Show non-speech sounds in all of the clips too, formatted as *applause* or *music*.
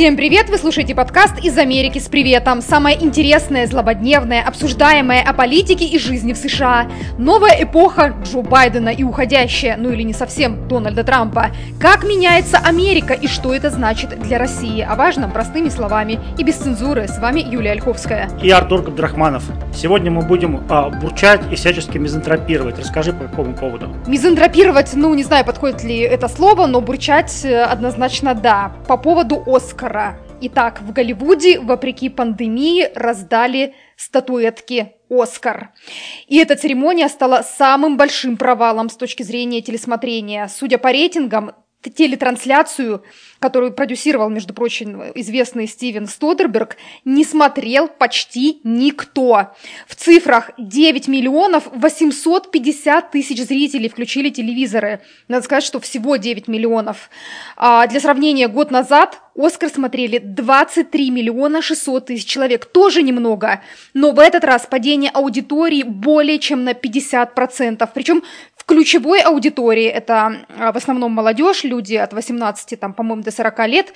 Всем привет! Вы слушаете подкаст «Из Америки с приветом». Самое интересное, злободневное, обсуждаемое о политике и жизни в США. Новая эпоха Джо Байдена и уходящая, ну или не совсем, Дональда Трампа. Как меняется Америка и что это значит для России? О важном простыми словами и без цензуры. С вами Юлия Ольховская. И Артур Габдрахманов. Сегодня мы будем а, бурчать и всячески мизантропировать. Расскажи по какому поводу. Мизантропировать, ну не знаю, подходит ли это слово, но бурчать э, однозначно да. По поводу Оскара Оскара. Итак, в Голливуде, вопреки пандемии, раздали статуэтки Оскар. И эта церемония стала самым большим провалом с точки зрения телесмотрения. Судя по рейтингам, телетрансляцию, которую продюсировал, между прочим, известный Стивен Стодерберг, не смотрел почти никто. В цифрах 9 миллионов 850 тысяч зрителей включили телевизоры. Надо сказать, что всего 9 миллионов. А для сравнения, год назад Оскар смотрели 23 миллиона 600 тысяч человек. Тоже немного. Но в этот раз падение аудитории более чем на 50%. Причем в ключевой аудитории, это а, в основном молодежь, люди от 18, там, по-моему, до 40 лет,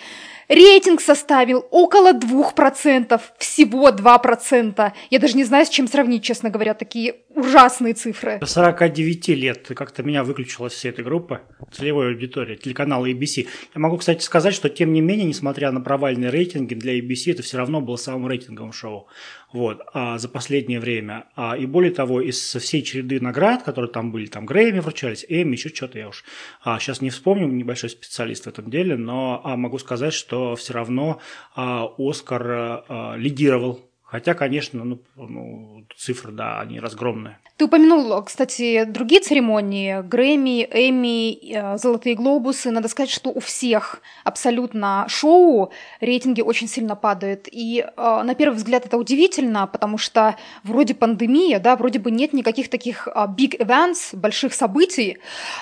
Рейтинг составил около 2%, всего 2%. Я даже не знаю, с чем сравнить, честно говоря, такие ужасные цифры. До 49 лет как-то меня выключила вся эта группа целевой аудитории, телеканала ABC. Я могу, кстати, сказать, что тем не менее, несмотря на провальные рейтинги, для ABC это все равно было самым рейтинговым шоу вот, а, за последнее время. А, и более того, из всей череды наград, которые там были, там Грэмми вручались, Эми, еще что-то я уж а, сейчас не вспомню, небольшой специалист в этом деле, но а, могу сказать, что все равно а, Оскар а, лидировал Хотя, конечно, ну, ну, цифры, да, они разгромные. Ты упомянул, кстати, другие церемонии, Грэмми, Эми, э, Золотые глобусы. Надо сказать, что у всех абсолютно шоу рейтинги очень сильно падают. И э, на первый взгляд это удивительно, потому что вроде пандемия, да, вроде бы нет никаких таких э, big events, больших событий,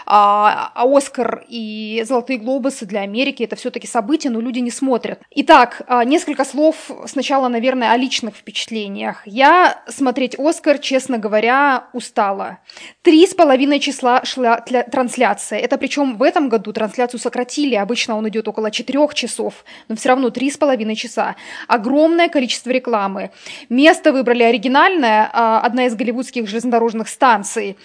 а, а Оскар и Золотые глобусы для Америки это все-таки события, но люди не смотрят. Итак, несколько слов сначала, наверное, о личных впечатлениях. Я смотреть «Оскар», честно говоря, устала. Три с половиной числа шла трансляция. Это причем в этом году трансляцию сократили. Обычно он идет около четырех часов, но все равно три с половиной часа. Огромное количество рекламы. Место выбрали оригинальное, а, одна из голливудских железнодорожных станций.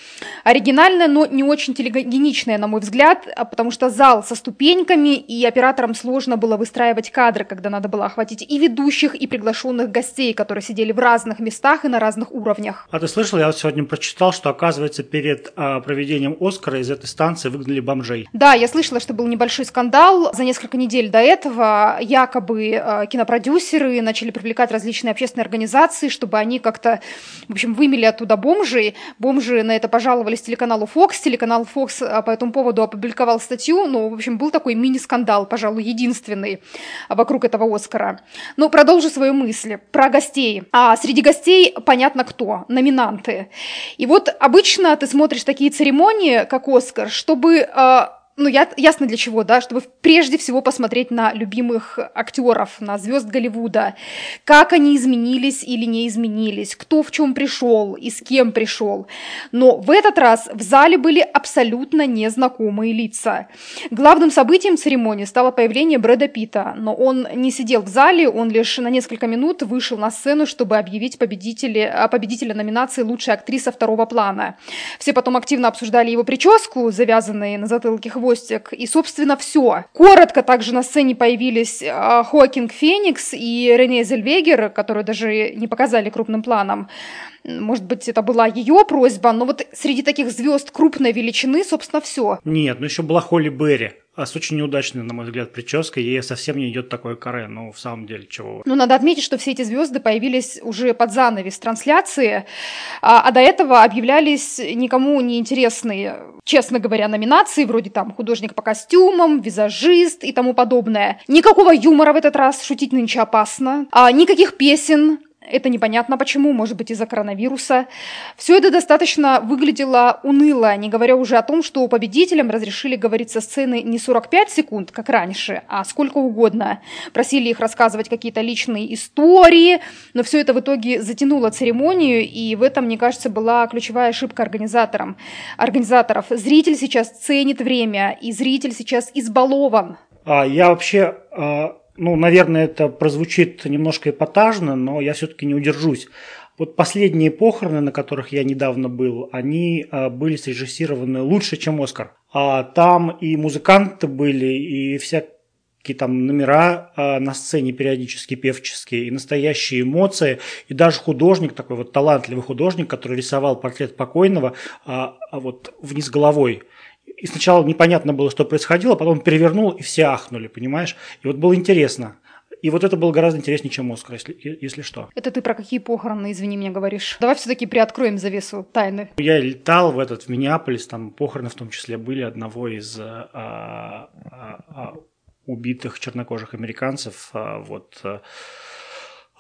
Оригинальное, но не очень телегеничное, на мой взгляд, а, потому что зал со ступеньками, и операторам сложно было выстраивать кадры, когда надо было охватить и ведущих, и приглашенных гостей, которые сидели в разных местах и на разных уровнях. А ты слышал, я вот сегодня прочитал, что, оказывается, перед а, проведением Оскара из этой станции выгнали бомжей. Да, я слышала, что был небольшой скандал. За несколько недель до этого якобы а, кинопродюсеры начали привлекать различные общественные организации, чтобы они как-то, в общем, вымели оттуда бомжей. Бомжи на это пожаловались телеканалу Fox. Телеканал Fox а, по этому поводу опубликовал статью. Ну, в общем, был такой мини-скандал, пожалуй, единственный вокруг этого Оскара. Но продолжу свою мысль про гостей гостей. А среди гостей понятно кто, номинанты. И вот обычно ты смотришь такие церемонии, как Оскар, чтобы э, ну, я, ясно для чего, да, чтобы прежде всего посмотреть на любимых актеров, на звезд Голливуда, как они изменились или не изменились, кто в чем пришел и с кем пришел. Но в этот раз в зале были абсолютно незнакомые лица. Главным событием церемонии стало появление Брэда Питта, но он не сидел в зале, он лишь на несколько минут вышел на сцену, чтобы объявить победителя, победителя номинации «Лучшая актриса второго плана». Все потом активно обсуждали его прическу, завязанные на затылке хвост, хвостик, и, собственно, все. Коротко также на сцене появились э, Хоакинг Феникс и Рене Зельвегер, которую даже не показали крупным планом. Может быть, это была ее просьба, но вот среди таких звезд крупной величины, собственно, все. Нет, ну еще была Холли Берри. А с очень неудачной, на мой взгляд, прической. Ей совсем не идет такое каре. Ну, в самом деле, чего. Ну, надо отметить, что все эти звезды появились уже под занавес трансляции, а, а до этого объявлялись никому не интересные, честно говоря, номинации, вроде там художник по костюмам, визажист и тому подобное. Никакого юмора в этот раз, шутить нынче опасно. А, никаких песен, это непонятно почему, может быть из-за коронавируса. Все это достаточно выглядело уныло, не говоря уже о том, что победителям разрешили говорить со сцены не 45 секунд, как раньше, а сколько угодно. Просили их рассказывать какие-то личные истории, но все это в итоге затянуло церемонию, и в этом, мне кажется, была ключевая ошибка организаторам. организаторов. Зритель сейчас ценит время, и зритель сейчас избалован. А, я вообще а Ну, наверное, это прозвучит немножко эпатажно, но я все-таки не удержусь. Вот последние похороны, на которых я недавно был, они а, были срежиссированы лучше, чем «Оскар». А там и музыканты были, и всякие там номера а, на сцене периодически певческие, и настоящие эмоции, и даже художник, такой вот талантливый художник, который рисовал портрет покойного а, а вот вниз головой. И сначала непонятно было, что происходило, потом перевернул, и все ахнули, понимаешь? И вот было интересно. И вот это было гораздо интереснее, чем Оскар, если, если что. Это ты про какие похороны, извини меня, говоришь? Давай все-таки приоткроем завесу тайны. Я летал в этот, в Миннеаполис, там похороны в том числе были одного из а, а, а, убитых чернокожих американцев. А, вот, а, а,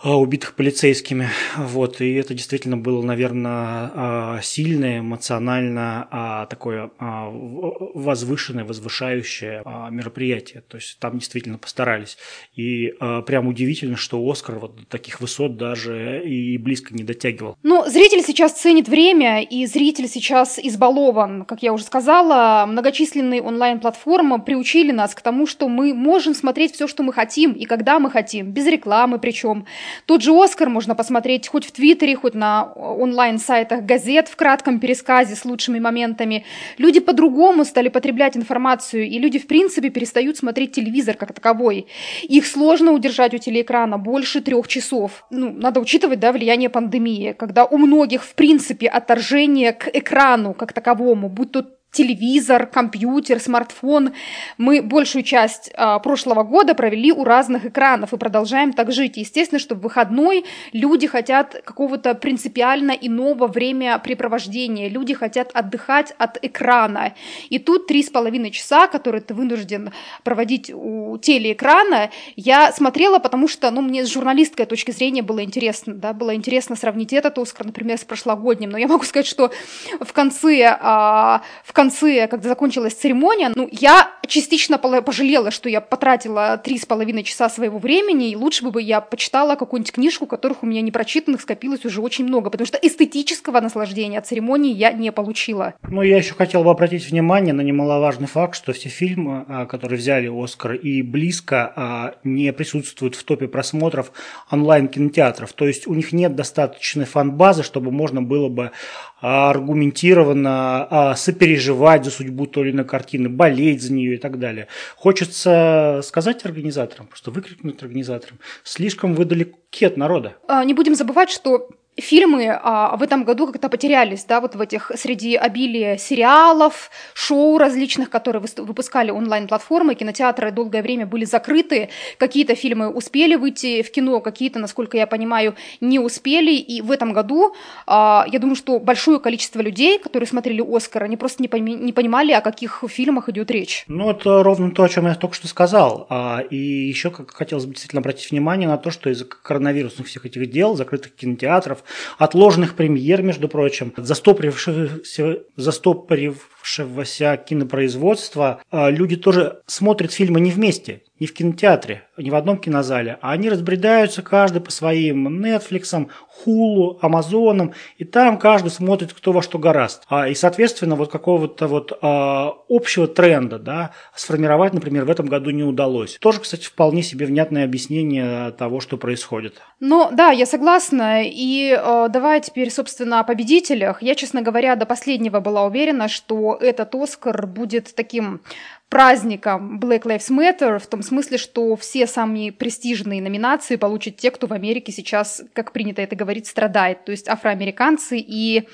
убитых полицейскими. Вот, и это действительно было, наверное, а, сильное, эмоционально а, такое возвышенное, возвышающее мероприятие. То есть там действительно постарались. И прям удивительно, что Оскар вот до таких высот даже и близко не дотягивал. Ну, зритель сейчас ценит время, и зритель сейчас избалован. Как я уже сказала, многочисленные онлайн-платформы приучили нас к тому, что мы можем смотреть все, что мы хотим, и когда мы хотим, без рекламы причем. Тот же «Оскар» можно посмотреть хоть в Твиттере, хоть на онлайн-сайтах газет в кратком пересказе с лучшими моментами. Люди по-другому стали потреблять информацию, и люди, в принципе, перестают смотреть телевизор как таковой. Их сложно удержать у телеэкрана больше трех часов. Ну, надо учитывать, да, влияние пандемии, когда у многих, в принципе, отторжение к экрану как таковому, будь то телевизор, компьютер, смартфон. Мы большую часть а, прошлого года провели у разных экранов и продолжаем так жить. Естественно, что в выходной люди хотят какого-то принципиально иного времяпрепровождения. Люди хотят отдыхать от экрана. И тут три с половиной часа, которые ты вынужден проводить у телеэкрана, я смотрела, потому что, ну, мне с журналистской точки зрения было интересно, да, было интересно сравнить этот Оскар, например, с прошлогодним. Но я могу сказать, что в конце, а, в конце, когда закончилась церемония, ну, я частично пожалела, что я потратила три с половиной часа своего времени, и лучше бы я почитала какую-нибудь книжку, которых у меня не прочитанных скопилось уже очень много, потому что эстетического наслаждения от церемонии я не получила. Ну, я еще хотел бы обратить внимание на немаловажный факт, что все фильмы, а, которые взяли Оскар и близко а, не присутствуют в топе просмотров онлайн-кинотеатров. То есть у них нет достаточной фан-базы, чтобы можно было бы аргументированно сопереживать за судьбу той или иной картины, болеть за нее и так далее. Хочется сказать организаторам, просто выкрикнуть организаторам, слишком вы далеки от народа. А, не будем забывать, что фильмы а, в этом году как-то потерялись, да, вот в этих среди обилия сериалов, шоу различных, которые выпускали онлайн-платформы, кинотеатры долгое время были закрыты, какие-то фильмы успели выйти в кино, какие-то, насколько я понимаю, не успели, и в этом году, а, я думаю, что большое количество людей, которые смотрели «Оскар», они просто не, пойми, не понимали, о каких фильмах идет речь. Ну, это ровно то, о чем я только что сказал, а, и еще как хотелось бы действительно обратить внимание на то, что из-за коронавирусных всех этих дел, закрытых кинотеатров, отложенных премьер, между прочим, застопорившихся, застопорившегося кинопроизводства, а, люди тоже смотрят фильмы не вместе не в кинотеатре, не в одном кинозале, а они разбредаются каждый по своим Netflix, Hulu, Amazon, и там каждый смотрит кто во что гораст. А, и, соответственно, вот какого-то вот а, общего тренда да, сформировать, например, в этом году не удалось. Тоже, кстати, вполне себе внятное объяснение того, что происходит. Ну, да, я согласна. И э, давай теперь, собственно, о победителях. Я, честно говоря, до последнего была уверена, что этот Оскар будет таким праздником Black Lives Matter в том смысле, что все самые престижные номинации получат те, кто в Америке сейчас, как принято это говорить, страдает, то есть афроамериканцы и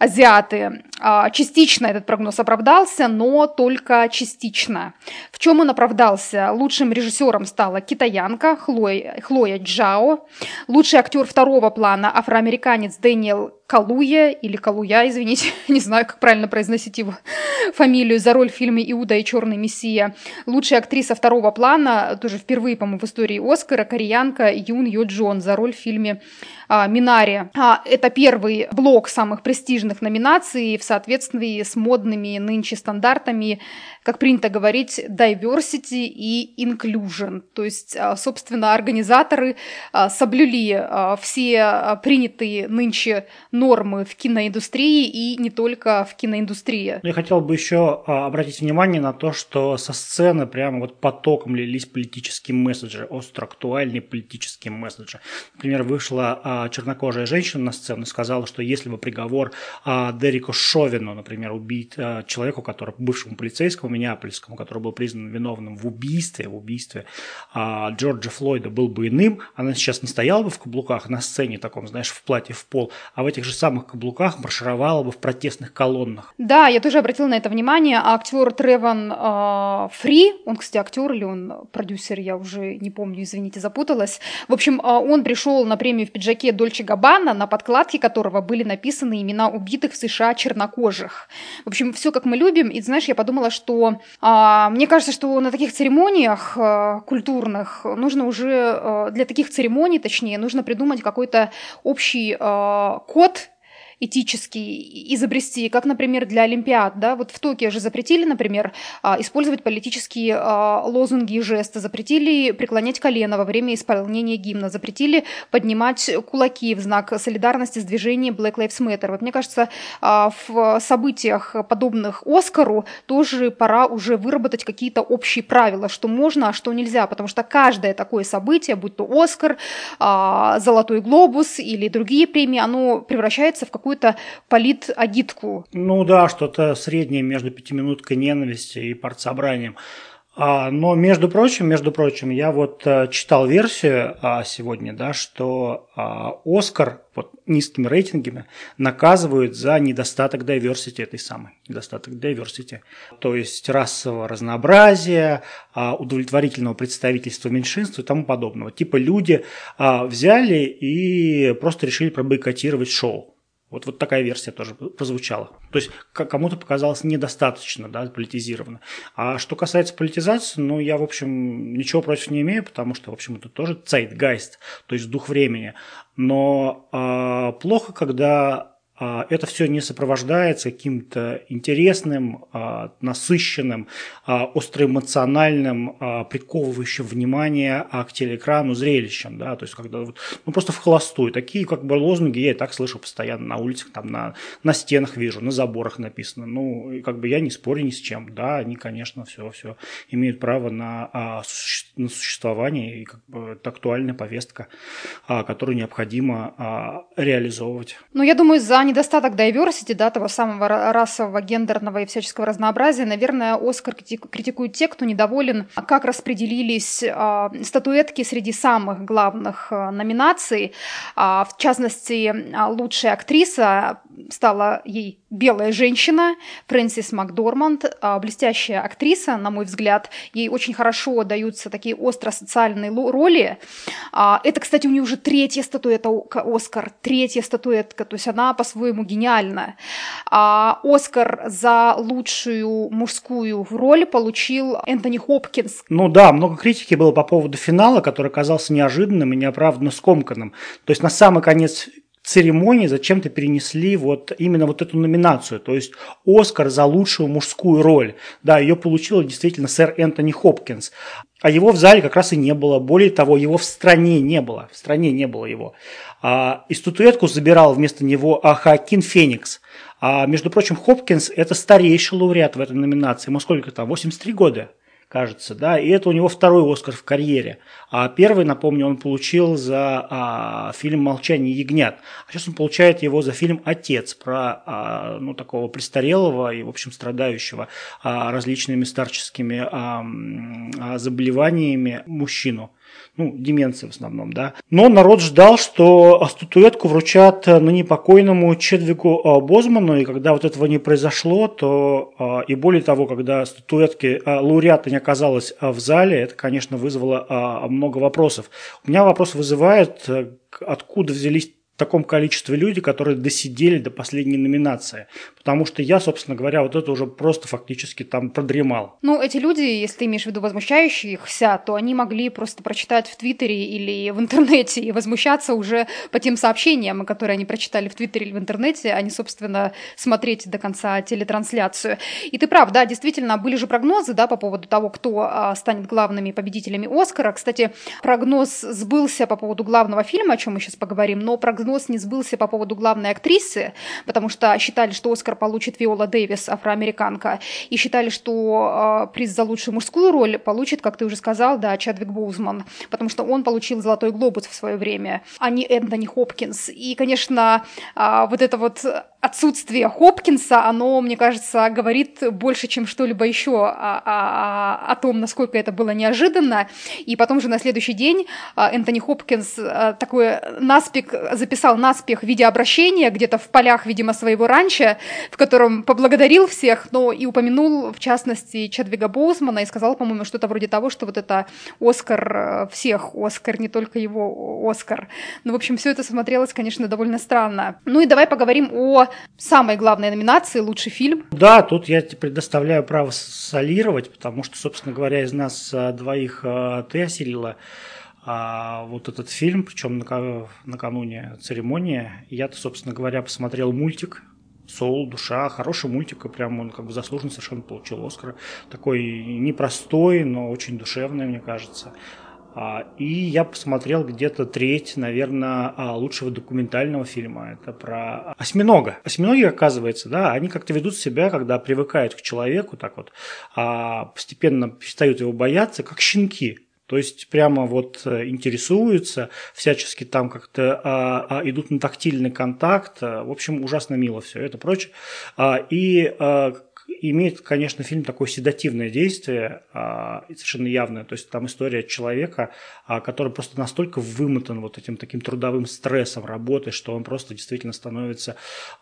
азиаты. А, частично этот прогноз оправдался, но только частично. В чем он оправдался? Лучшим режиссером стала китаянка Хлоя, Хлоя Джао. Лучший актер второго плана афроамериканец Дэниел Калуя, или Калуя, извините, *laughs* не знаю, как правильно произносить его *laughs* фамилию, за роль в фильме «Иуда и черный мессия». Лучшая актриса второго плана, тоже впервые, по-моему, в истории Оскара, кореянка Юн Йо Джон за роль в фильме а, «Минари». А, это первый блок самых престижных номинаций в соответствии с модными нынче стандартами, как принято говорить, diversity и inclusion. То есть, а, собственно, организаторы а, соблюли а, все принятые нынче нормы в киноиндустрии и не только в киноиндустрии. Я хотел бы еще обратить внимание на то, что со сцены прямо вот потоком лились политические месседжи, остро актуальные политические месседжи. Например, вышла чернокожая женщина на сцену и сказала, что если бы приговор Дереку Шовину, например, убить человеку, который бывшему полицейскому Миннеапольскому, который был признан виновным в убийстве, в убийстве а, Джорджа Флойда был бы иным, она сейчас не стояла бы в каблуках на сцене таком, знаешь, в платье в пол, а в этих же самых каблуках маршировала бы в протестных колоннах. Да, я тоже обратила на это внимание. А актер Треван э, Фри, он, кстати, актер или он продюсер, я уже не помню, извините, запуталась. В общем, э, он пришел на премию в пиджаке Дольче Габбана, на подкладке которого были написаны имена убитых в США чернокожих. В общем, все как мы любим. И знаешь, я подумала, что э, мне кажется, что на таких церемониях э, культурных нужно уже э, для таких церемоний, точнее, нужно придумать какой-то общий э, код этический изобрести, как, например, для Олимпиад, да, вот в Токио же запретили, например, а, использовать политические а, лозунги и жесты, запретили преклонять колено во время исполнения гимна, запретили поднимать кулаки в знак солидарности с движением Black Lives Matter. Вот мне кажется, а, в событиях подобных Оскару тоже пора уже выработать какие-то общие правила, что можно, а что нельзя, потому что каждое такое событие, будь то Оскар, Золотой глобус или другие премии, оно превращается в какую какую-то политагитку. Ну да, что-то среднее между пятиминуткой ненависти и партсобранием. А, но, между прочим, между прочим, я вот а, читал версию а, сегодня, да, что а, Оскар вот, низкими рейтингами наказывают за недостаток diversity этой самой, недостаток diversity. То есть расового разнообразия, удовлетворительного представительства меньшинств и тому подобного. Типа люди взяли и просто решили пробойкотировать шоу. Вот, вот такая версия тоже прозвучала. То есть кому-то показалось недостаточно да, политизировано. А что касается политизации, ну, я, в общем, ничего против не имею, потому что, в общем, это тоже zeitgeist, то есть дух времени. Но э, плохо, когда это все не сопровождается каким-то интересным, а, насыщенным, а, остроэмоциональным, приковывающим внимание к телеэкрану зрелищем. Да? То есть, когда вот, ну, просто в холостую. Такие как бы лозунги я и так слышу постоянно на улицах, там, на, на стенах вижу, на заборах написано. Ну, как бы я не спорю ни с чем. Да, они, конечно, все, все имеют право на, на существование, и как бы это актуальная повестка, которую необходимо реализовывать. Ну, я думаю, за недостаток diversity, да, того самого расового, гендерного и всяческого разнообразия, наверное, Оскар критикует те, кто недоволен, как распределились э, статуэтки среди самых главных э, номинаций. Э, в частности, лучшая актриса стала ей белая женщина Фрэнсис Макдорманд, блестящая актриса, на мой взгляд. Ей очень хорошо даются такие остро-социальные роли. Это, кстати, у нее уже третья статуэтка Оскар, третья статуэтка, то есть она по-своему гениально. А Оскар за лучшую мужскую роль получил Энтони Хопкинс. Ну да, много критики было по поводу финала, который оказался неожиданным и неоправданно скомканным. То есть на самый конец церемонии зачем-то перенесли вот именно вот эту номинацию, то есть Оскар за лучшую мужскую роль. Да, ее получил действительно сэр Энтони Хопкинс. А его в зале как раз и не было. Более того, его в стране не было. В стране не было его. А, и статуэтку забирал вместо него а, Хакин Феникс. А, между прочим, Хопкинс – это старейший лауреат в этой номинации. Ему сколько там? 83 года кажется, да, и это у него второй Оскар в карьере. А первый, напомню, он получил за а, фильм «Молчание ягнят», а сейчас он получает его за фильм «Отец» про, а, ну, такого престарелого и, в общем, страдающего а, различными старческими а, а, заболеваниями мужчину ну, деменции в основном, да. Но народ ждал, что статуэтку вручат э, ныне покойному Чедвику э, Бозману, и когда вот этого не произошло, то э, и более того, когда статуэтки лауреата не оказалось в зале, это, конечно, вызвало много вопросов. У меня вопрос вызывает, откуда взялись таком количестве людей, которые досидели до последней номинации. Потому что я, собственно говоря, вот это уже просто фактически там продремал. Ну, эти люди, если ты имеешь в виду возмущающихся, то они могли просто прочитать в Твиттере или в интернете и возмущаться уже по тем сообщениям, которые они прочитали в Твиттере или в интернете, а не, собственно, смотреть до конца телетрансляцию. И ты прав, да, действительно, были же прогнозы, да, по поводу того, кто а, станет главными победителями Оскара. Кстати, прогноз сбылся по поводу главного фильма, о чем мы сейчас поговорим, но прогноз прогноз не сбылся по поводу главной актрисы, потому что считали, что Оскар получит Виола Дэвис, афроамериканка, и считали, что э, приз за лучшую мужскую роль получит, как ты уже сказал, да, Чадвик Боузман, потому что он получил «Золотой глобус» в свое время, а не Энтони Хопкинс. И, конечно, э, вот это вот отсутствие Хопкинса, оно, мне кажется, говорит больше, чем что-либо еще о, о, о том, насколько это было неожиданно. И потом же на следующий день а, Энтони Хопкинс а, такой наспех записал наспех видеообращение где-то в полях, видимо, своего ранчо, в котором поблагодарил всех, но и упомянул, в частности, Чадвига Боусмана и сказал, по-моему, что-то вроде того, что вот это Оскар э, всех, Оскар, не только его Оскар. Ну, в общем, все это смотрелось, конечно, довольно странно. Ну и давай поговорим о самой главной номинации «Лучший фильм». Да, тут я тебе предоставляю право солировать, потому что, собственно говоря, из нас а, двоих а, ты осилила а вот этот фильм, причем накануне церемонии, я-то, собственно говоря, посмотрел мультик Соул, душа, хороший мультик, и прям он как бы заслуженно совершенно получил Оскар. Такой непростой, но очень душевный, мне кажется. А, и я посмотрел где-то треть, наверное, а, лучшего документального фильма. Это про осьминога. Осьминоги, оказывается, да, они как-то ведут себя, когда привыкают к человеку, так вот, а постепенно перестают его бояться, как щенки. То есть прямо вот э, интересуются, всячески там как-то а, а, идут на тактильный контакт. В общем, ужасно мило все это прочее. А, и а, имеет, конечно, фильм такое седативное действие, а, совершенно явное. То есть там история человека, а, который просто настолько вымотан вот этим таким трудовым стрессом работы, что он просто действительно становится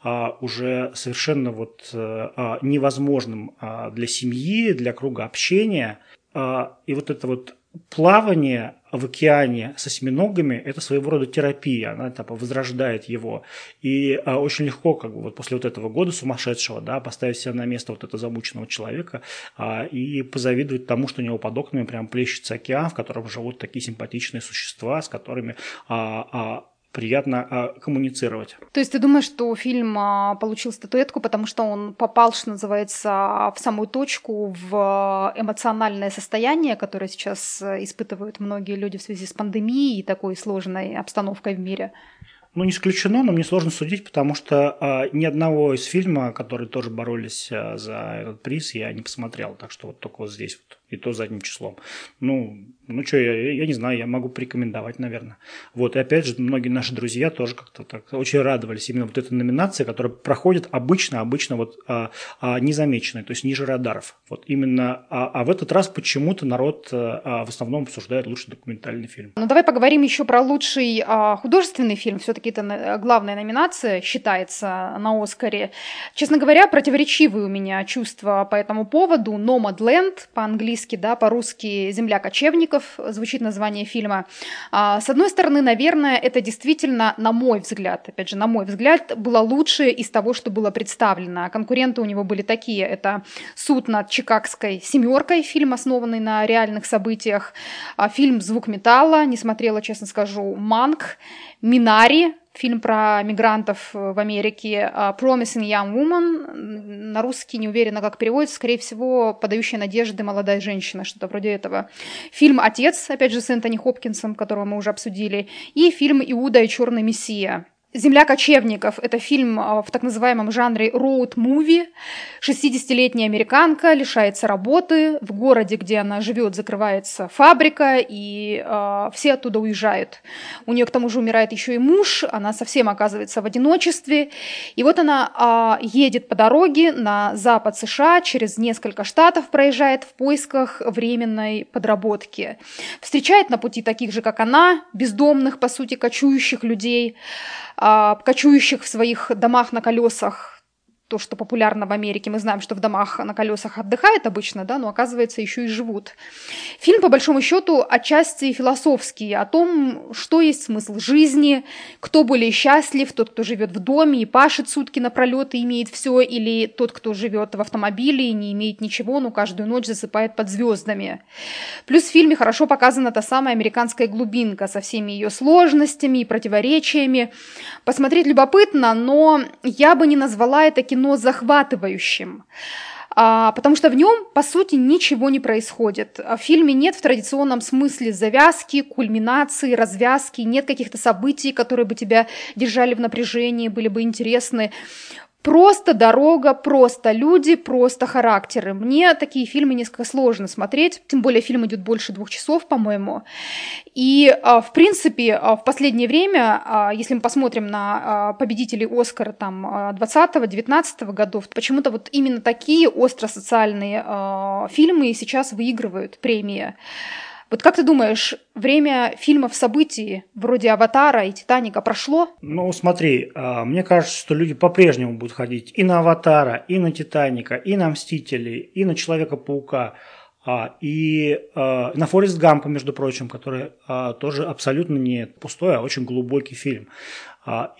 а, уже совершенно вот а, невозможным а, для семьи, для круга общения. А, и вот это вот плавание в океане с осьминогами – это своего рода терапия, она типа, возрождает его. И а, очень легко, как бы, вот после вот этого года сумасшедшего, да, поставить себя на место вот этого замученного человека а, и позавидовать тому, что у него под окнами прям плещется океан, в котором живут такие симпатичные существа, с которыми а, а, приятно а, коммуницировать. То есть ты думаешь, что фильм а, получил статуэтку, потому что он попал, что называется, в самую точку, в эмоциональное состояние, которое сейчас э, испытывают многие люди в связи с пандемией и такой сложной обстановкой в мире? Ну, не исключено, но мне сложно судить, потому что э, ни одного из фильма, которые тоже боролись э, за этот приз, я не посмотрел. Так что вот только вот здесь вот, и то задним числом. Ну, ну что, я, я не знаю, я могу порекомендовать, наверное. Вот, и опять же, многие наши друзья тоже как-то так очень радовались именно вот этой номинации, которая проходит обычно, обычно вот а, а, незамеченной, то есть ниже радаров. Вот именно, а, а в этот раз почему-то народ а, в основном обсуждает лучший документальный фильм. Ну, давай поговорим еще про лучший а, художественный фильм. Все-таки это главная номинация считается на Оскаре. Честно говоря, противоречивые у меня чувства по этому поводу. Nomadland по-английски, да, по-русски «Земля кочевников», ужасов звучит название фильма. А, с одной стороны, наверное, это действительно, на мой взгляд, опять же, на мой взгляд, было лучшее из того, что было представлено. Конкуренты у него были такие. Это «Суд над Чикагской семеркой», фильм, основанный на реальных событиях, а, фильм «Звук металла», не смотрела, честно скажу, «Манк», «Минари», фильм про мигрантов э, в Америке а, Promising Young Woman, на русский не уверена, как переводится, скорее всего, подающая надежды молодая женщина, что-то вроде этого. Фильм «Отец», опять же, с Энтони Хопкинсом, которого мы уже обсудили, и фильм «Иуда и черный мессия», «Земля кочевников» — это фильм а, в так называемом жанре роуд-муви. 60-летняя американка лишается работы, в городе, где она живет, закрывается фабрика, и э, все оттуда уезжают. У нее к тому же умирает еще и муж, она совсем оказывается в одиночестве. И вот она э, едет по дороге на запад США, через несколько штатов проезжает в поисках временной подработки. Встречает на пути таких же, как она, бездомных, по сути, кочующих людей – кочующих в своих домах на колесах то, что популярно в Америке. Мы знаем, что в домах на колесах отдыхают обычно, да, но оказывается еще и живут. Фильм, по большому счету, отчасти философский, о том, что есть смысл жизни, кто более счастлив, тот, кто живет в доме и пашет сутки напролет и имеет все, или тот, кто живет в автомобиле и не имеет ничего, но каждую ночь засыпает под звездами. Плюс в фильме хорошо показана та самая американская глубинка со всеми ее сложностями и противоречиями. Посмотреть любопытно, но я бы не назвала это кино кино захватывающим а, потому что в нем, по сути, ничего не происходит. В фильме нет в традиционном смысле завязки, кульминации, развязки, нет каких-то событий, которые бы тебя держали в напряжении, были бы интересны. Просто дорога, просто люди, просто характеры. Мне такие фильмы несколько сложно смотреть, тем более фильм идет больше двух часов, по-моему. И, а, в принципе, а, в последнее время, а, если мы посмотрим на победителей Оскара там 20-19 годов, почему-то вот именно такие остро-социальные фильмы сейчас выигрывают премии. Вот как ты думаешь, время фильмов событий вроде «Аватара» и «Титаника» прошло? Ну, смотри, а, мне кажется, что люди по-прежнему будут ходить и на «Аватара», и на «Титаника», и на «Мстители», и на «Человека-паука», а, и а, на Форест Гампа, между прочим, который тоже абсолютно не пустой, а очень глубокий фильм.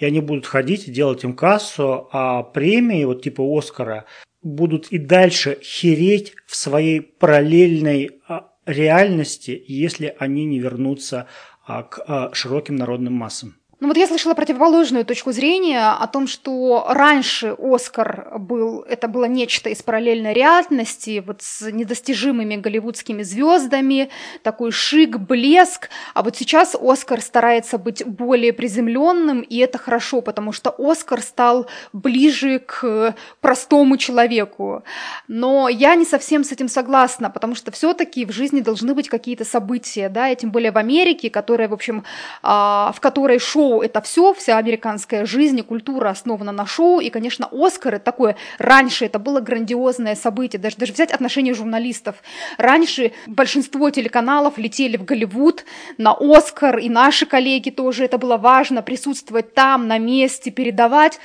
И они будут ходить делать им кассу, а премии, вот типа Оскара, будут и дальше хереть в своей параллельной реальности, если они не вернутся а, к а, широким народным массам. Ну вот я слышала противоположную точку зрения о том, что раньше Оскар был, это было нечто из параллельной реальности, вот с недостижимыми голливудскими звездами, такой шик, блеск, а вот сейчас Оскар старается быть более приземленным, и это хорошо, потому что Оскар стал ближе к простому человеку. Но я не совсем с этим согласна, потому что все-таки в жизни должны быть какие-то события, да, и тем более в Америке, которая, в общем, а, в которой шоу шоу – это все, вся американская жизнь и культура основана на шоу, и, конечно, Оскары такое, раньше это было грандиозное событие, даже, даже взять отношение журналистов. Раньше большинство телеканалов летели в Голливуд на Оскар, и наши коллеги тоже, это было важно, присутствовать там, на месте, передавать.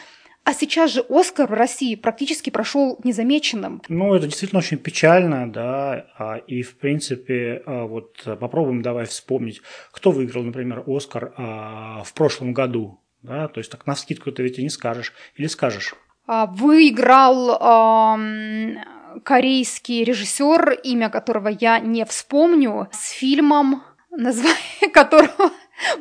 А сейчас же Оскар в России практически прошел незамеченным. Ну, это действительно очень печально, да. А, и, в принципе, а, вот попробуем давай вспомнить, кто выиграл, например, Оскар а, в прошлом году. Да? То есть так на скидку ты ведь и не скажешь. Или скажешь? Выиграл эм, корейский режиссер, имя которого я не вспомню, с фильмом, название *laughs* которого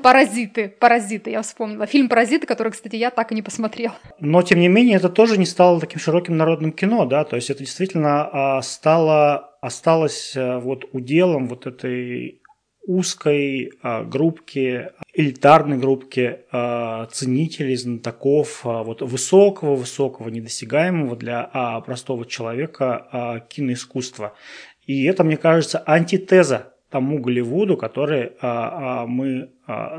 Паразиты, паразиты, я вспомнила. Фильм Паразиты, который, кстати, я так и не посмотрел. Но, тем не менее, это тоже не стало таким широким народным кино, да, то есть это действительно а, стало, осталось а, вот уделом вот этой узкой а, группки, элитарной группки а, ценителей, знатоков вот высокого, высокого, недосягаемого для простого человека киноискусства. И это, мне кажется, антитеза тому Голливуду, который а, а, мы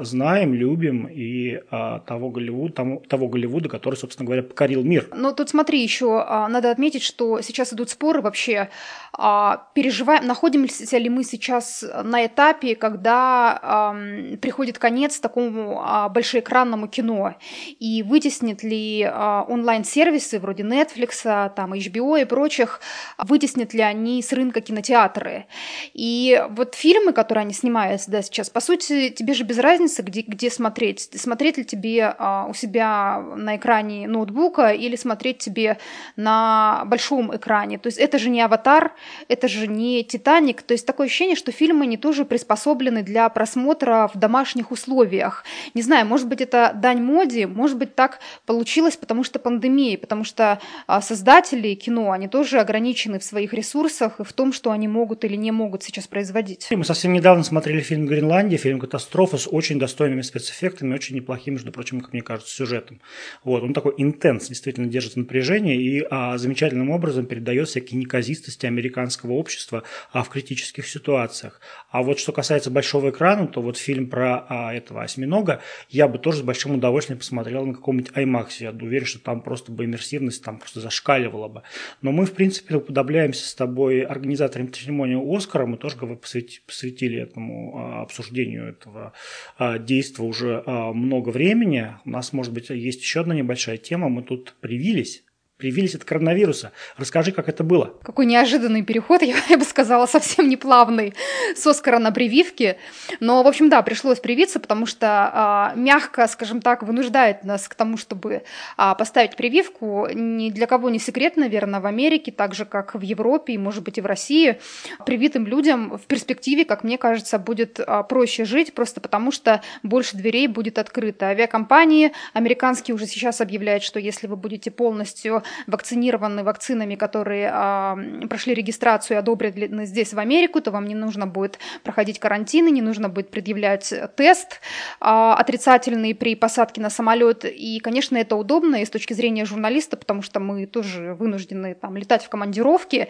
знаем, любим и а, того, Голливуд, тому, того Голливуда, который, собственно говоря, покорил мир. Ну, тут смотри, еще а, надо отметить, что сейчас идут споры вообще, переживаем, находимся ли мы сейчас на этапе, когда приходит конец такому большеэкранному кино, и вытеснит ли онлайн-сервисы вроде Netflix, там, HBO и прочих, вытеснят ли они с рынка кинотеатры. И вот фильмы, которые они снимают да, сейчас, по сути, тебе же без разницы, где, где смотреть. Смотреть ли тебе а, у себя на экране ноутбука или смотреть тебе на большом экране. То есть это же не «Аватар», это же не «Титаник». То есть такое ощущение, что фильмы не тоже приспособлены для просмотра в домашних условиях. Не знаю, может быть, это дань моде, может быть, так получилось, потому что пандемия, потому что а, создатели кино, они тоже ограничены в своих ресурсах и в том, что они могут или не могут сейчас производить. Мы совсем недавно смотрели фильм «Гренландия», фильм «Катастрофа», с очень достойными спецэффектами, очень неплохим, между прочим, как мне кажется, сюжетом. Вот, он такой интенс, действительно держит напряжение и а, замечательным образом передает всякие неказистости американского общества а, в критических ситуациях. А вот что касается большого экрана, то вот фильм про а, этого осьминога я бы тоже с большим удовольствием посмотрел на каком-нибудь IMAX. Я уверен, что там просто бы иммерсивность там просто зашкаливала бы. Но мы, в принципе, уподобляемся с тобой организаторам церемонии Оскара. Мы тоже как бы посвятили этому а, обсуждению этого а, действа уже а, много времени. У нас, может быть, есть еще одна небольшая тема. Мы тут привились привились от коронавируса. Расскажи, как это было. Какой неожиданный переход, *laughs* я, я бы сказала, совсем не плавный, с Оскара на прививки. Но, в общем, да, пришлось привиться, потому что а, мягко, скажем так, вынуждает нас к тому, чтобы а, поставить прививку. Ни для кого не секрет, наверное, в Америке, так же, как в Европе и, может быть, и в России, привитым людям в перспективе, как мне кажется, будет а, проще жить, просто потому что больше дверей будет открыто. Авиакомпании американские уже сейчас объявляют, что если вы будете полностью вакцинированы вакцинами, которые а, прошли регистрацию и одобрены здесь в Америку, то вам не нужно будет проходить карантины, не нужно будет предъявлять тест а, отрицательный при посадке на самолет. И, конечно, это удобно и с точки зрения журналиста, потому что мы тоже вынуждены там летать в командировки.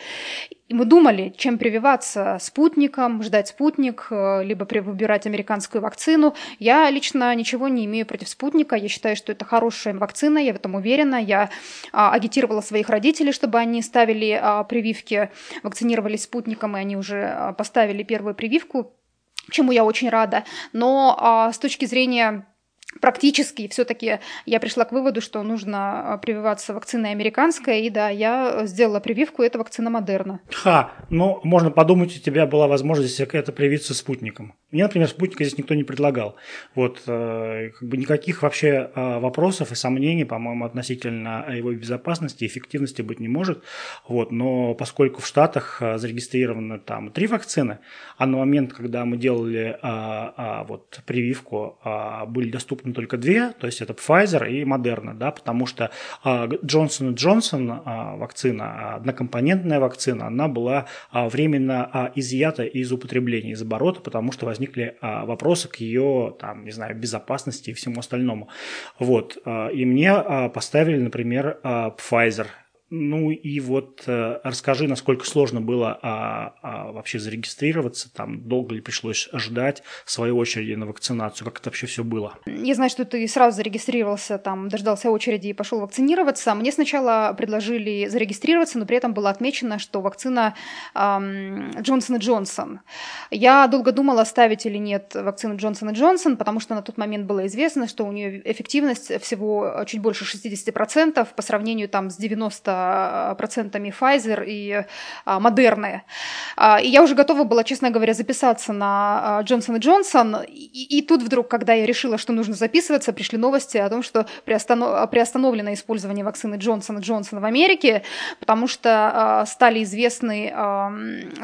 И мы думали, чем прививаться спутником, ждать спутник, э, либо выбирать американскую вакцину. Я лично ничего не имею против спутника. Я считаю, что это хорошая вакцина, я в этом уверена. Я а, агитировала своих родителей, чтобы они ставили а, прививки, вакцинировались спутником, и они уже а, поставили первую прививку, чему я очень рада. Но а, с точки зрения практически все-таки я пришла к выводу, что нужно а, прививаться вакциной американской, и да, я сделала прививку, это вакцина Модерна. Ха, ну, можно подумать, у тебя была возможность это привиться спутником. Мне, например, спутника здесь никто не предлагал. Вот, э, как бы никаких вообще э, вопросов и сомнений, по-моему, относительно его безопасности и эффективности быть не может. Вот, но поскольку в Штатах э, зарегистрировано там три вакцины, а на момент, когда мы делали вот, прививку, были доступны доступны только две, то есть это Pfizer и Moderna, да, потому что Johnson Johnson а, вакцина, а, однокомпонентная вакцина, она была а, временно изъята из употребления, из оборота, потому что возникли вопросы к ее, там, не знаю, безопасности и всему остальному. Вот. И мне поставили, например, Pfizer ну и вот э, расскажи, насколько сложно было а, а, вообще зарегистрироваться, там долго ли пришлось ждать своей очереди на вакцинацию, как это вообще все было? Я знаю, что ты сразу зарегистрировался, там дождался очереди и пошел вакцинироваться. Мне сначала предложили зарегистрироваться, но при этом было отмечено, что вакцина Джонсон и Джонсон. Я долго думала, ставить или нет вакцину Джонсон и Джонсон, потому что на тот момент было известно, что у нее эффективность всего чуть больше 60% по сравнению там с 90 процентами Pfizer и Модерны. А, и я уже готова была, честно говоря, записаться на Джонсон и Джонсон. И, тут вдруг, когда я решила, что нужно записываться, пришли новости о том, что приостанов... приостановлено использование вакцины Джонсон и Джонсон в Америке, потому что а, стали известны,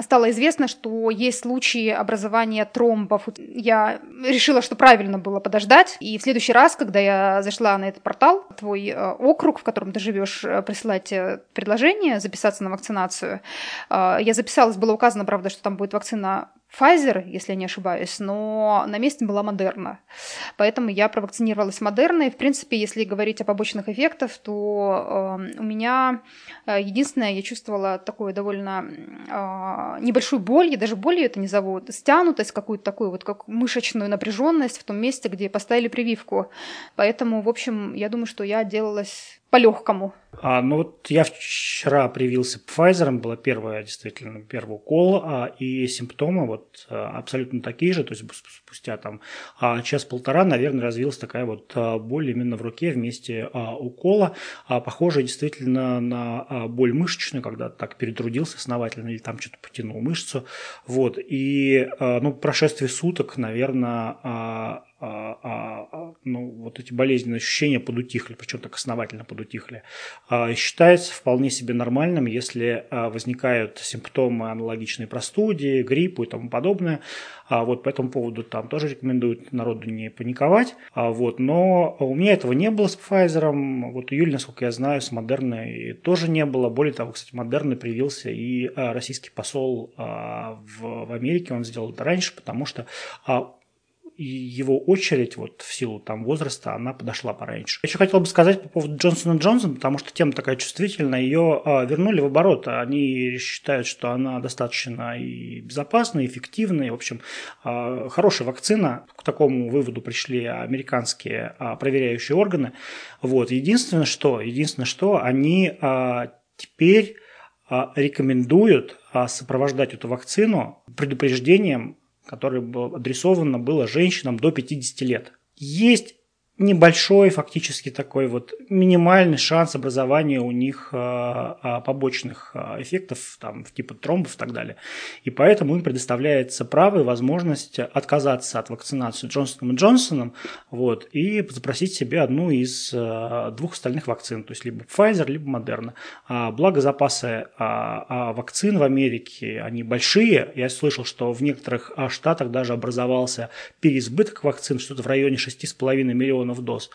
стало известно, что есть случаи образования тромбов. Я решила, что правильно было подождать. И в следующий раз, когда я зашла на этот портал, твой округ, в котором ты живешь, присылать предложение записаться на вакцинацию. А, я записалась, было указано, правда, что там будет вакцина Pfizer, если я не ошибаюсь, но на месте была Модерна. Поэтому я провакцинировалась Модерной. В принципе, если говорить о побочных эффектах, то э, у меня э, единственное, я чувствовала такую довольно э, небольшую боль, я даже болью это не зову, стянутость какую-то такую, вот как мышечную напряженность в том месте, где поставили прививку. Поэтому, в общем, я думаю, что я делалась по-легкому. А, ну вот я вчера привился Pfizer, была первая, действительно, первый укол, а, и симптомы вот а, абсолютно такие же, то есть спустя там а, час-полтора, наверное, развилась такая вот а, боль именно в руке вместе а, укола, а, похожая действительно на боль мышечную, когда так перетрудился основательно или там что-то потянул мышцу, вот, и, а, ну, прошествие суток, наверное, а, а, а, а, ну, вот эти болезненные ощущения подутихли, причем так основательно подутихли. Считается вполне себе нормальным, если возникают симптомы аналогичные простуде, гриппу и тому подобное. Вот по этому поводу там тоже рекомендуют народу не паниковать. Вот, но у меня этого не было с Pfizer. Вот Юль, насколько я знаю, с Модерной тоже не было. Более того, кстати, Модерной привился и российский посол в Америке. Он сделал это раньше, потому что его очередь вот в силу там возраста, она подошла пораньше. Еще хотел бы сказать по поводу Джонсона Джонсон, потому что тема такая чувствительная, ее а, вернули в оборот. Они считают, что она достаточно и безопасна, и эффективна, и, в общем, а, хорошая вакцина. К такому выводу пришли американские а, проверяющие органы. Вот. Единственное, что, единственное, что они а, теперь а, рекомендуют а, сопровождать эту вакцину предупреждением которое адресовано было женщинам до 50 лет. Есть небольшой фактически такой вот минимальный шанс образования у них а, а, побочных а, эффектов, там, типа тромбов и так далее. И поэтому им предоставляется право и возможность отказаться от вакцинации Джонсоном и Джонсоном вот, и запросить себе одну из двух остальных вакцин, то есть либо Pfizer, либо Moderna. Благо запасы вакцин в Америке, они большие. Я слышал, что в некоторых штатах даже образовался переизбыток вакцин, что-то в районе 6,5 миллионов миллионов доз.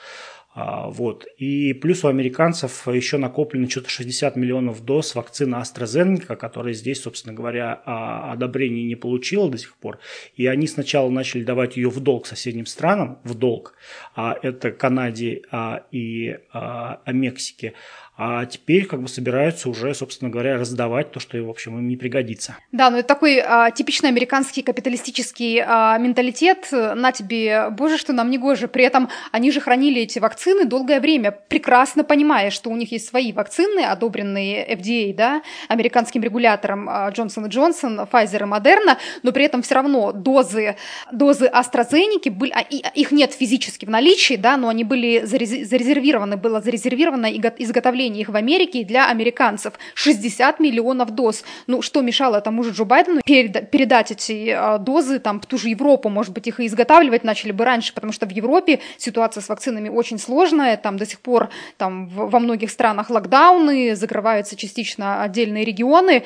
А, вот. И плюс у американцев еще накоплено что-то 60 миллионов доз вакцины AstraZeneca, которая здесь, собственно говоря, а, одобрения не получила до сих пор. И они сначала начали давать ее в долг соседним странам, в долг, а это Канаде и Мексике а теперь как бы собираются уже, собственно говоря, раздавать то, что, в общем, им не пригодится. Да, ну это такой а, типичный американский капиталистический а, менталитет. На тебе, боже, что нам не гоже. При этом они же хранили эти вакцины долгое время, прекрасно понимая, что у них есть свои вакцины, одобренные FDA, да, американским регулятором Джонсон и Джонсон, Pfizer и Moderna, но при этом все равно дозы, дозы AstraZeneca были, а, их нет физически в наличии, да, но они были зарезервированы, было зарезервировано изготовление изготовления их в Америке для американцев. 60 миллионов доз. Ну, что мешало тому же Джо Байдену передать эти а, дозы там в ту же Европу? Может быть, их и изготавливать начали бы раньше, потому что в Европе ситуация с вакцинами очень сложная. Там до сих пор там, во многих странах локдауны, закрываются частично отдельные регионы.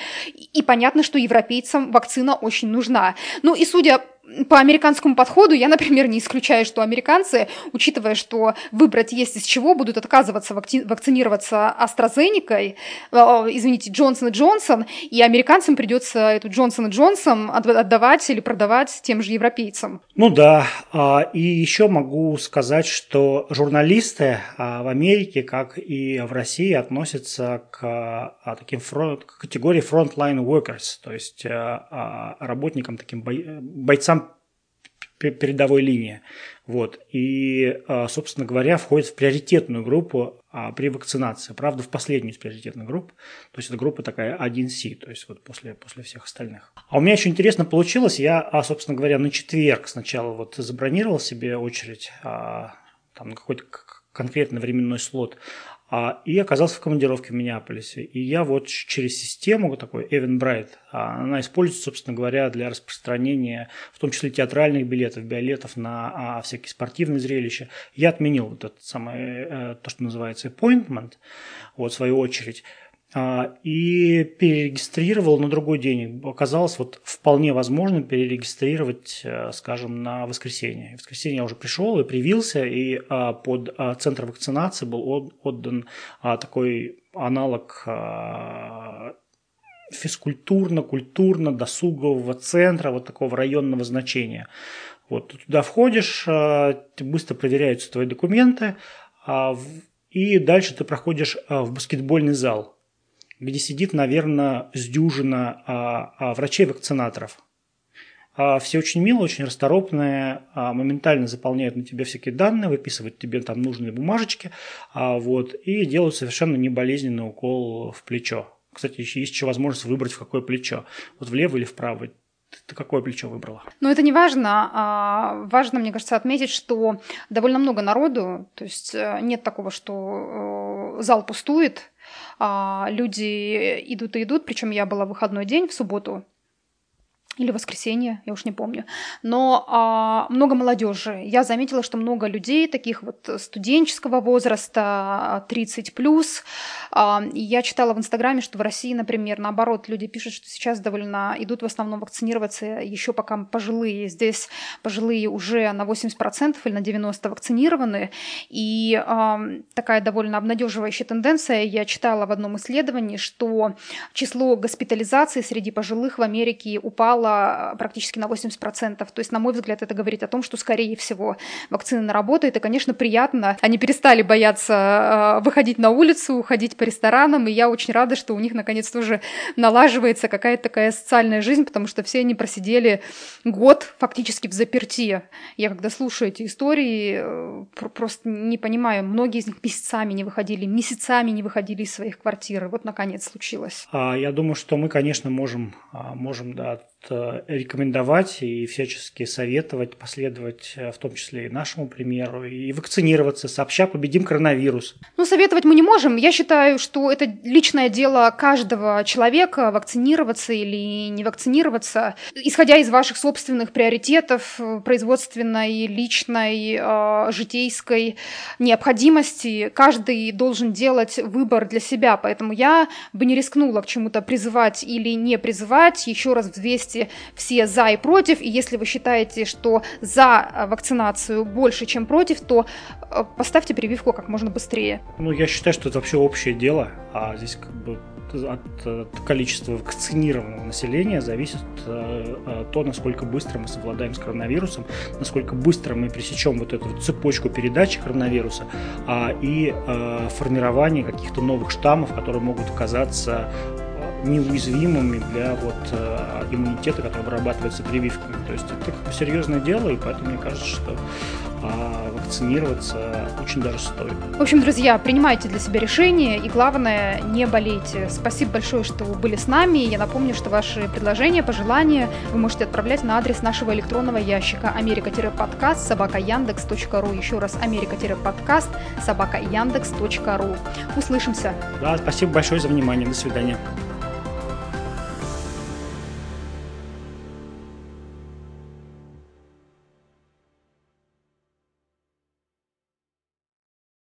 И понятно, что европейцам вакцина очень нужна. Ну и судя по американскому подходу я, например, не исключаю, что американцы, учитывая, что выбрать есть из чего, будут отказываться вакци- вакцинироваться AstraZeneca, э, извините, Джонсон и Джонсон, и американцам придется эту Джонсон и Джонсон отдавать или продавать тем же европейцам. Ну да, а, и еще могу сказать, что журналисты а, в Америке, как и в России, относятся к а, таким фронт, к категории frontline workers, то есть работникам, таким бойцам передовой линии. Вот. И, а, собственно говоря, входит в приоритетную группу а, при вакцинации. Правда, в последнюю из приоритетных групп. То есть это группа такая 1С, то есть вот после, после всех остальных. А у меня еще интересно получилось. Я, а, собственно говоря, на четверг сначала вот забронировал себе очередь там, на какой-то конкретный временной слот. А, и оказался в командировке в Миннеаполисе. И я вот через систему такой Eventbrite, а, она используется, собственно говоря, для распространения, в том числе театральных билетов, билетов на а, всякие спортивные зрелища. Я отменил вот этот самый, э, то, что называется appointment, вот, в свою очередь. А, и перерегистрировал на другой день. Оказалось вот вполне возможно перерегистрировать, э, скажем, на воскресенье. В воскресенье я уже пришел и привился, и а, под а, центр вакцинации был отдан такой аналог физкультурно-культурно-досугового центра, вот такого районного значения. Вот туда входишь, быстро проверяются твои документы, и дальше ты проходишь в баскетбольный зал – где сидит, наверное, с а, а, врачей-вакцинаторов. А, все очень мило, очень расторопные, а, моментально заполняют на тебе всякие данные, выписывают тебе там нужные бумажечки, а, вот, и делают совершенно неболезненный укол в плечо. Кстати, еще есть еще возможность выбрать, в какое плечо. Вот влево или вправо. Ты какое плечо выбрала? Ну, это не важно. А, важно, мне кажется, отметить, что довольно много народу. То есть э, нет такого, что э, зал пустует. А, люди идут и идут. Причем я была в выходной день в субботу или воскресенье, я уж не помню. Но а, много молодежи. Я заметила, что много людей, таких вот студенческого возраста, 30 плюс. А, я читала в Инстаграме, что в России, например, наоборот, люди пишут, что сейчас довольно идут в основном вакцинироваться еще пока пожилые. Здесь пожилые уже на 80% или на 90% вакцинированы. И а, такая довольно обнадеживающая тенденция. Я читала в одном исследовании, что число госпитализаций среди пожилых в Америке упало упала практически на 80%. То есть, на мой взгляд, это говорит о том, что, скорее всего, вакцина работает, и, конечно, приятно. Они перестали бояться э, выходить на улицу, ходить по ресторанам, и я очень рада, что у них, наконец, тоже налаживается какая-то такая социальная жизнь, потому что все они просидели год фактически в заперти. Я, когда слушаю эти истории, э, просто не понимаю, многие из них месяцами не выходили, месяцами не выходили из своих квартир, и вот, наконец, случилось. А, я думаю, что мы, конечно, можем, а, можем да, рекомендовать и всячески советовать, последовать э, в том числе и нашему примеру, и вакцинироваться. Сообща победим коронавирус. Ну, советовать мы не можем. Я считаю, что это личное дело каждого человека вакцинироваться или не вакцинироваться, исходя из ваших собственных приоритетов, производственной, личной, э, житейской необходимости. Каждый должен делать выбор для себя, поэтому я бы не рискнула к чему-то призывать или не призывать. Еще раз взвесьте все за и против, и если вы считаете, что за вакцинацию больше, чем против, то э, поставьте прививку как можно быстрее. Ну, я считаю, что это вообще общее дело, а здесь как бы от, от количества вакцинированного населения зависит э, то, насколько быстро мы совладаем с коронавирусом, насколько быстро мы пресечем вот эту цепочку передачи коронавируса а, и э, формирование каких-то новых штаммов, которые могут оказаться неуязвимыми для вот э, иммунитета, который вырабатывается прививками. То есть это как бы серьезное дело, и поэтому мне кажется, что а вакцинироваться очень даже стоит. В общем, друзья, принимайте для себя решение и, главное, не болейте. Спасибо большое, что вы были с нами. Я напомню, что ваши предложения, пожелания вы можете отправлять на адрес нашего электронного ящика америка-подкаст собака яндекс.ру. Еще раз америка-подкаст собака яндекс.ру. Услышимся. Да, спасибо большое за внимание. До свидания.